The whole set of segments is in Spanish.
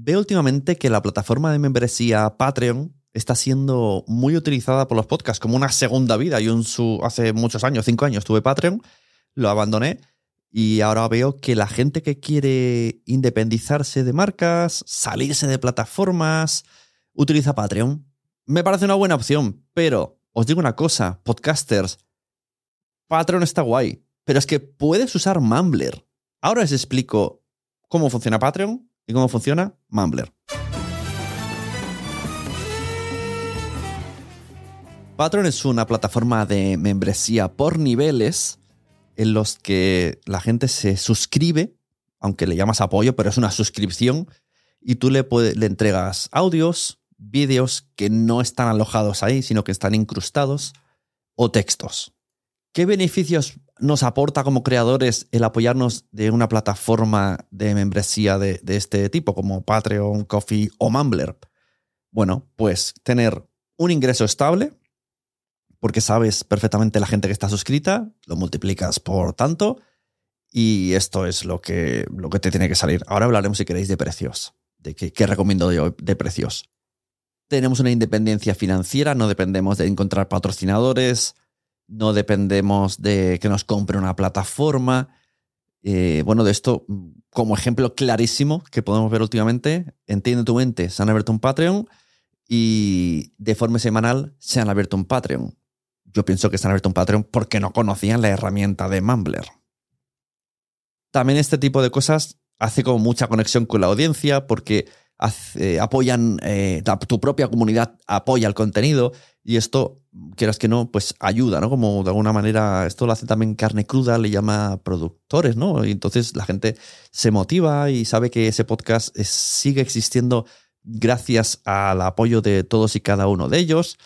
Veo últimamente que la plataforma de membresía Patreon está siendo muy utilizada por los podcasts como una segunda vida. Yo hace muchos años, cinco años, tuve Patreon, lo abandoné y ahora veo que la gente que quiere independizarse de marcas, salirse de plataformas, utiliza Patreon. Me parece una buena opción, pero os digo una cosa, podcasters, Patreon está guay, pero es que puedes usar Mumbler. Ahora os explico cómo funciona Patreon y cómo funciona Mumbler. Patreon es una plataforma de membresía por niveles en los que la gente se suscribe, aunque le llamas apoyo, pero es una suscripción, y tú le, le entregas audios, vídeos que no están alojados ahí, sino que están incrustados, o textos. ¿Qué beneficios nos aporta como creadores el apoyarnos de una plataforma de membresía de, este tipo, como Patreon, Coffee o Mumbler? Bueno, pues tener un ingreso estable, porque sabes perfectamente la gente que está suscrita, lo multiplicas por tanto, y esto es lo que, lo que te tiene que salir. Ahora hablaremos, si queréis, de precios, de qué, qué recomiendo yo de precios. Tenemos una independencia financiera, no dependemos de encontrar patrocinadores, no dependemos de que nos compre una plataforma. Eh, bueno, de esto, como ejemplo clarísimo que podemos ver últimamente, Entiende tu mente, se han abierto un Patreon y de forma semanal se han abierto un Patreon. Yo pienso que se han abierto un Patreon porque no conocían la herramienta de Mumbler. También este tipo de cosas hace como mucha conexión con la audiencia porque apoyan, eh, tu propia comunidad apoya el contenido y esto, quieras que no, pues ayuda, ¿no? Como de alguna manera, esto lo hace también carne cruda, le llama productores, ¿no? Y entonces la gente se motiva y sabe que ese podcast sigue existiendo gracias al apoyo de todos y cada uno de ellos.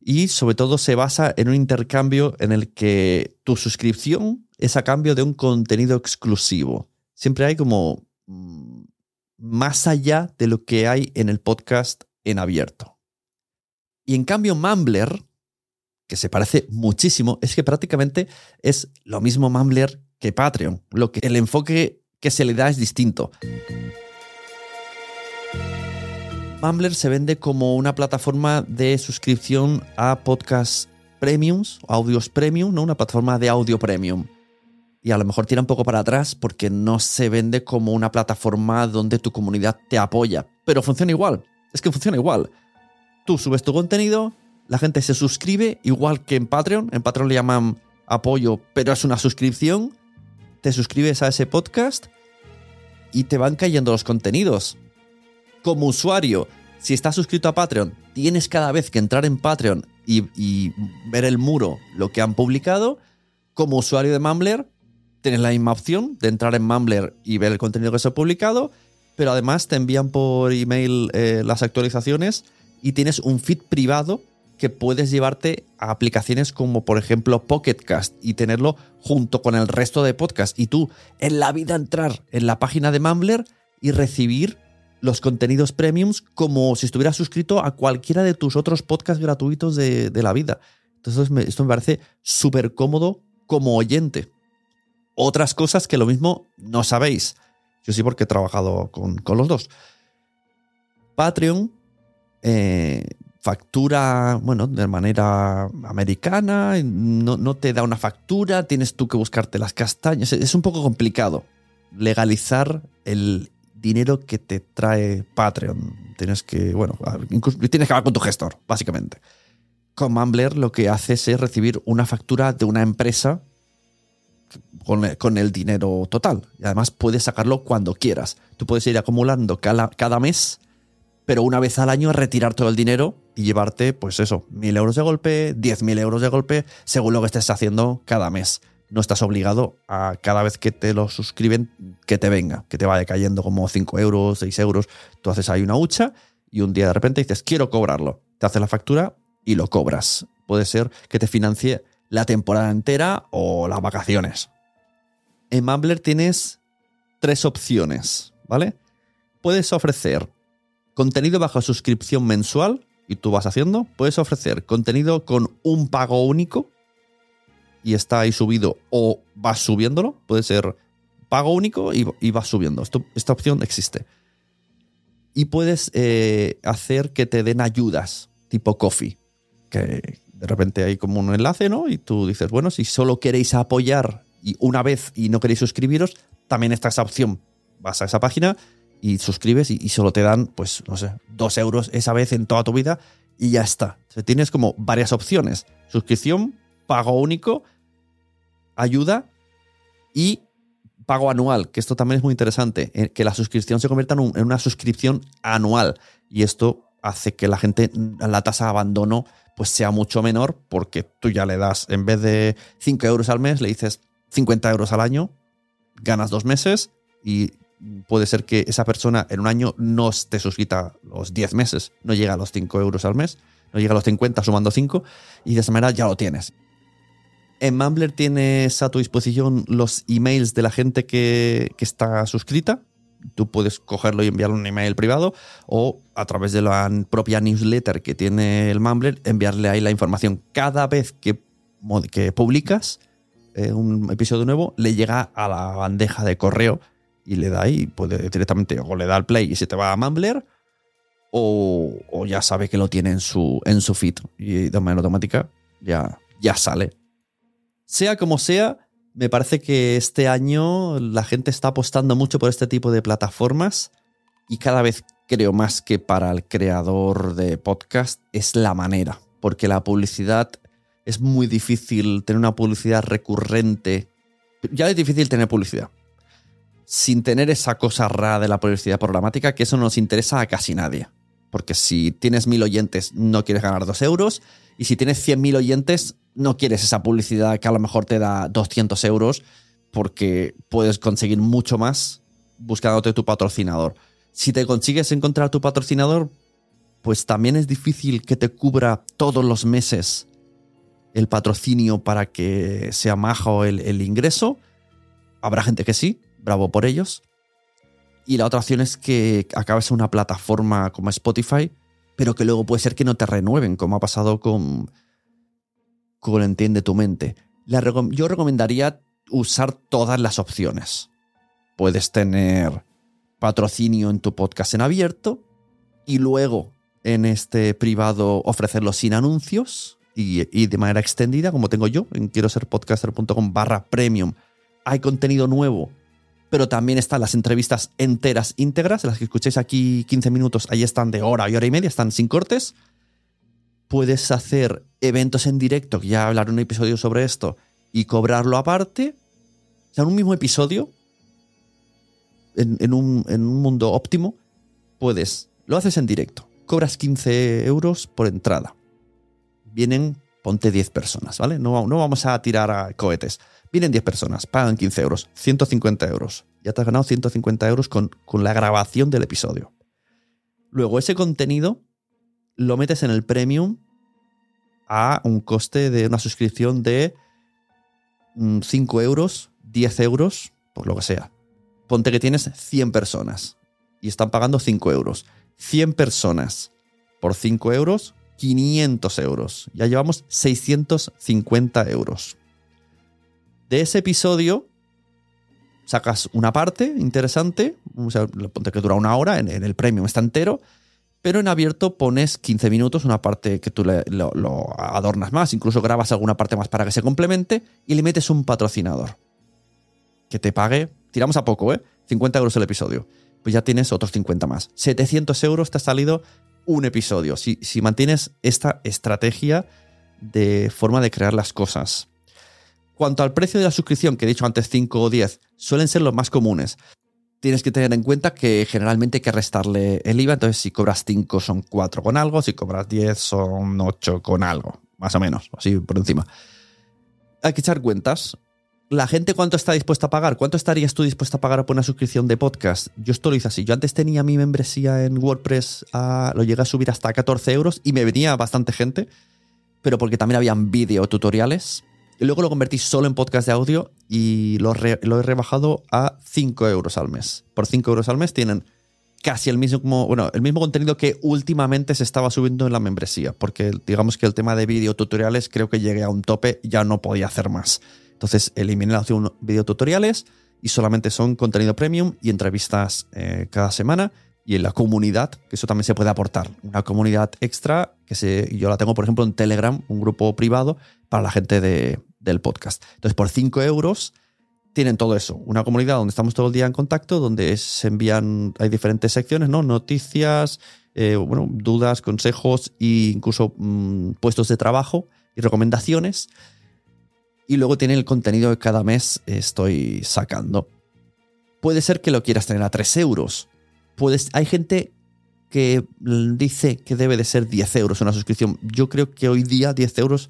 Y sobre todo se basa en un intercambio en el que tu suscripción es a cambio de un contenido exclusivo. Siempre hay como mm, más allá de lo que hay en el podcast en abierto. Y en cambio, Mumbler, que se parece muchísimo, es que prácticamente es lo mismo Mumbler que Patreon. Lo que, el enfoque que se le da es distinto. Mumbler se vende como una plataforma de suscripción a podcasts premiums, audios premium, ¿no? una plataforma de audio premium y a lo mejor tira un poco para atrás porque no se vende como una plataforma donde tu comunidad te apoya. Pero funciona igual. Es que funciona igual. Tú subes tu contenido, la gente se suscribe, igual que en Patreon. En Patreon le llaman apoyo, pero es una suscripción. Te suscribes a ese podcast y te van cayendo los contenidos. Como usuario, si estás suscrito a Patreon, tienes cada vez que entrar en Patreon y, y ver el muro, lo que han publicado. Como usuario de Mumbler, tienes la misma opción de entrar en Mumbler y ver el contenido que se ha publicado, pero además te envían por email eh, las actualizaciones y tienes un feed privado que puedes llevarte a aplicaciones como por ejemplo Pocketcast y tenerlo junto con el resto de podcasts. Y tú en la vida entrar en la página de Mumbler y recibir los contenidos premiums como si estuvieras suscrito a cualquiera de tus otros podcasts gratuitos de, la vida. Entonces esto me parece súper cómodo como oyente otras cosas que lo mismo no sabéis. Yo sí porque he trabajado con, los dos. Patreon eh, factura, bueno, de manera americana, no, no, te da una factura, tienes tú que buscarte las castañas. Es un poco complicado legalizar el dinero que te trae Patreon. Tienes que, bueno, tienes que hablar con tu gestor, básicamente. Con Mumbler lo que haces es recibir una factura de una empresa con, el dinero total. Y además puedes sacarlo cuando quieras. Tú puedes ir acumulando cada, cada mes, pero una vez al año retirar todo el dinero y llevarte, pues eso, mil euros de golpe, diez mil euros de golpe, según lo que estés haciendo cada mes. No estás obligado a cada vez que te lo suscriben que te venga, que te vaya cayendo como 5 euros, 6 euros. Tú haces ahí una hucha y un día de repente dices, quiero cobrarlo. Te hace la factura y lo cobras. Puede ser que te financie la temporada entera o las vacaciones. En Mumbler tienes tres opciones, ¿vale? Puedes ofrecer contenido bajo suscripción mensual y tú vas haciendo. Puedes ofrecer contenido con un pago único y está ahí subido o vas subiéndolo. Puede ser pago único y, vas subiendo. esta opción existe. y puedes eh, hacer que te den ayudas, tipo coffee, que de repente hay como un enlace, ¿no? Y tú dices, bueno, si solo queréis apoyar y una vez y no queréis suscribiros, también está esa opción. Vas a esa página y suscribes y, solo te dan, pues, no sé, dos euros esa vez en toda tu vida y ya está. Tienes como varias opciones. Suscripción, pago único, ayuda y pago anual, que esto también es muy interesante, eh, que la suscripción se convierta en, una suscripción anual. Y esto hace que la gente, la tasa de abandono, pues sea mucho menor, porque tú ya le das, en vez de 5 euros al mes, le dices 50 euros al año, ganas dos meses y puede ser que esa persona en un año no esté suscrita los 10 meses, no llega a los 5 euros al mes, no llega a los 50 sumando 5 y de esa manera ya lo tienes. En Mumbler tienes a tu disposición los emails de la gente que, está suscrita. Tú puedes cogerlo y enviarle un email privado o a través de la propia newsletter que tiene el Mumbler enviarle ahí la información. Cada vez que, que publicas eh, un episodio nuevo, le llega a la bandeja de correo y le da ahí, puede directamente, o le da al play y se te va a Mumbler, o, o, ya sabe que lo tiene en su, en su feed y de manera automática ya, ya sale. Sea como sea, me parece que este año la gente está apostando mucho por este tipo de plataformas y cada vez creo más que para el creador de podcast es la manera, porque la publicidad es muy difícil tener una publicidad recurrente. Ya es difícil tener publicidad. Sin tener esa cosa rara de la publicidad programática, que eso no nos interesa a casi nadie. Porque si tienes mil oyentes, no quieres ganar dos euros. Y si tienes cien mil oyentes, no quieres esa publicidad que a lo mejor te da 200 euros porque puedes conseguir mucho más buscándote tu patrocinador. Si te consigues encontrar tu patrocinador, pues también es difícil que te cubra todos los meses el patrocinio para que sea majo el, el ingreso. Habrá gente que sí, bravo por ellos. Y la otra opción es que acabes en una plataforma como Spotify, pero que luego puede ser que no te renueven, como ha pasado con, con Entiende tu mente. yo recomendaría usar todas las opciones. Puedes tener patrocinio en tu podcast en abierto y luego en este privado ofrecerlo sin anuncios y, de manera extendida, como tengo yo en quiero ser podcaster.com barra premium. Hay contenido nuevo, pero también están las entrevistas enteras, íntegras, las que escuchéis aquí 15 minutos, ahí están de hora y hora y media, están sin cortes puedes hacer eventos en directo, que ya hablaré un episodio sobre esto, y cobrarlo aparte. O sea, en un mismo episodio, en, un, mundo óptimo, puedes, lo haces en directo, cobras 15 euros por entrada. Vienen, ponte 10 personas, ¿vale? No, no vamos a tirar a cohetes. Vienen 10 personas, pagan 15 euros, 150 euros. Ya te has ganado 150 euros con, con la grabación del episodio. Luego, ese contenido lo metes en el premium a un coste de una suscripción de 5 mm, euros, 10 euros, por lo que sea. Ponte que tienes 100 personas y están pagando 5 euros. 100 personas por 5 euros, 500 euros. Ya llevamos 650 euros. De ese episodio sacas una parte interesante, o sea, ponte que dura una hora, en, el premium está entero, pero en abierto pones 15 minutos, una parte que tú lo, adornas más, incluso grabas alguna parte más para que se complemente y le metes un patrocinador que te pague, tiramos a poco, ¿eh? 50 euros el episodio. Pues ya tienes otros 50 más. 700 euros te ha salido un episodio. Si, si mantienes esta estrategia de forma de crear las cosas. Cuanto al precio de la suscripción, que he dicho antes 5 o 10, suelen ser los más comunes tienes que tener en cuenta que generalmente hay que restarle el IVA. Entonces, si cobras 5 son 4 con algo, si cobras 10 son 8 con algo, más o menos, así por encima. Hay que echar cuentas. ¿La gente cuánto está dispuesta a pagar? ¿Cuánto estarías tú dispuesta a pagar por una suscripción de podcast? Yo esto lo hice así. Yo antes tenía mi membresía en WordPress, lo llegué a subir hasta 14 euros y me venía bastante gente, pero porque también habían video tutoriales y luego lo convertí solo en podcast de audio y lo, he rebajado a 5 euros al mes. Por 5 euros al mes tienen casi el mismo, bueno, el mismo contenido que últimamente se estaba subiendo en la membresía, porque digamos que el tema de video tutoriales creo que llegué a un tope, ya no podía hacer más. Entonces eliminé la opción video tutoriales y solamente son contenido premium y entrevistas eh, cada semana y en la comunidad, que eso también se puede aportar. Una comunidad extra que yo la tengo, por ejemplo, en Telegram, un grupo privado para la gente del podcast. Entonces, por 5 euros tienen todo eso. Una comunidad donde estamos todo el día en contacto, donde se envían, hay diferentes secciones, ¿no? Noticias, eh, bueno, dudas, consejos e incluso mm, puestos de trabajo y recomendaciones. Y luego tiene el contenido que cada mes estoy sacando. Puede ser que lo quieras tener a 3 euros puedes, hay gente que dice que debe de ser 10 euros una suscripción. Yo creo que hoy día 10 euros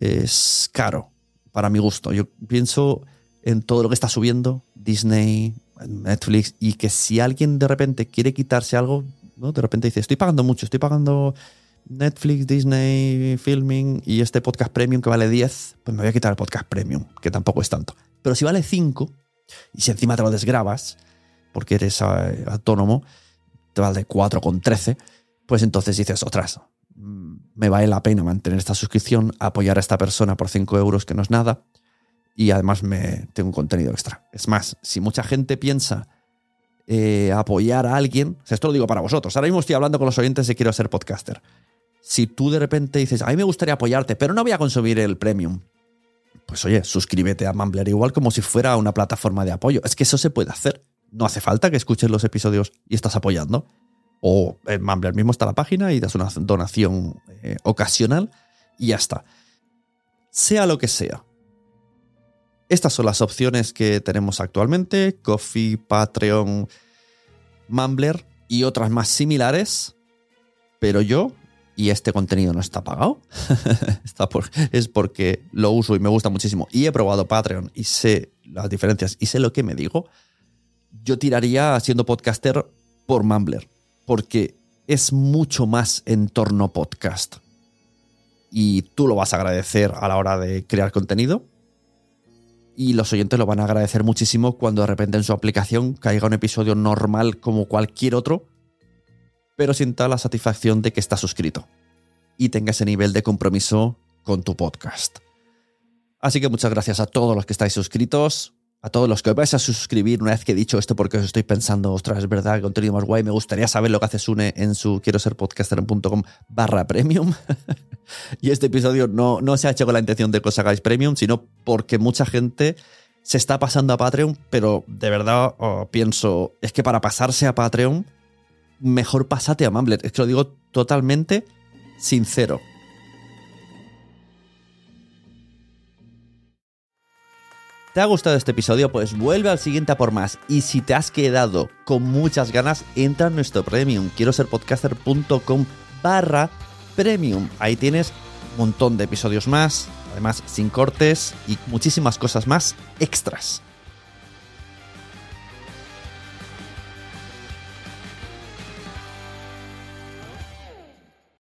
es caro, para mi gusto. Yo pienso en todo lo que está subiendo Disney, Netflix, y que si alguien de repente quiere quitarse algo, ¿no? de repente dice, estoy pagando mucho, estoy pagando Netflix, Disney, Filming y este podcast premium que vale 10, pues me voy a quitar el podcast premium, que tampoco es tanto. Pero si vale 5, y si encima te lo desgrabas, porque eres eh, autónomo, te vale 4,13, pues entonces dices, otras, mm, me vale la pena mantener esta suscripción, apoyar a esta persona por 5 euros, que no es nada, y además me tengo un contenido extra. Es más, si mucha gente piensa eh, apoyar a alguien, esto lo digo para vosotros, ahora mismo estoy hablando con los oyentes de quiero ser podcaster. Si tú de repente dices, a mí me gustaría apoyarte, pero no voy a consumir el premium, pues oye, suscríbete a Mumbler igual como si fuera una plataforma de apoyo. Es que eso se puede hacer no hace falta que escuches los episodios y estás apoyando. O en Mumbler mismo está la página y das una donación eh, ocasional y ya está. Sea lo que sea. Estas son las opciones que tenemos actualmente. Coffee, Patreon, Mumbler y otras más similares. Pero yo, y este contenido no está pagado, es porque lo uso y me gusta muchísimo. Y he probado Patreon y sé las diferencias y sé lo que me digo yo tiraría siendo podcaster por Mumbler, porque es mucho más entorno podcast. Y tú lo vas a agradecer a la hora de crear contenido. Y los oyentes lo van a agradecer muchísimo cuando de repente en su aplicación caiga un episodio normal como cualquier otro, pero sienta la satisfacción de que está suscrito y tenga ese nivel de compromiso con tu podcast. Así que muchas gracias a todos los que estáis suscritos a todos los que os vais a suscribir una vez que he dicho esto, porque os estoy pensando, ostras, es verdad, contenido más guay, me gustaría saber lo que hace Sune en su quiero ser podcaster.com barra premium. y este episodio no, no se ha hecho con la intención de que os hagáis premium, sino porque mucha gente se está pasando a Patreon, pero de verdad oh, pienso, es que para pasarse a Patreon, mejor pasate a Mumbler. Es que lo digo totalmente sincero. ¿Te ha gustado este episodio? Pues vuelve al siguiente a por más. Y si te has quedado con muchas ganas, entra en nuestro premium. Quiero ser podcaster.com barra premium. Ahí tienes un montón de episodios más, además sin cortes y muchísimas cosas más extras.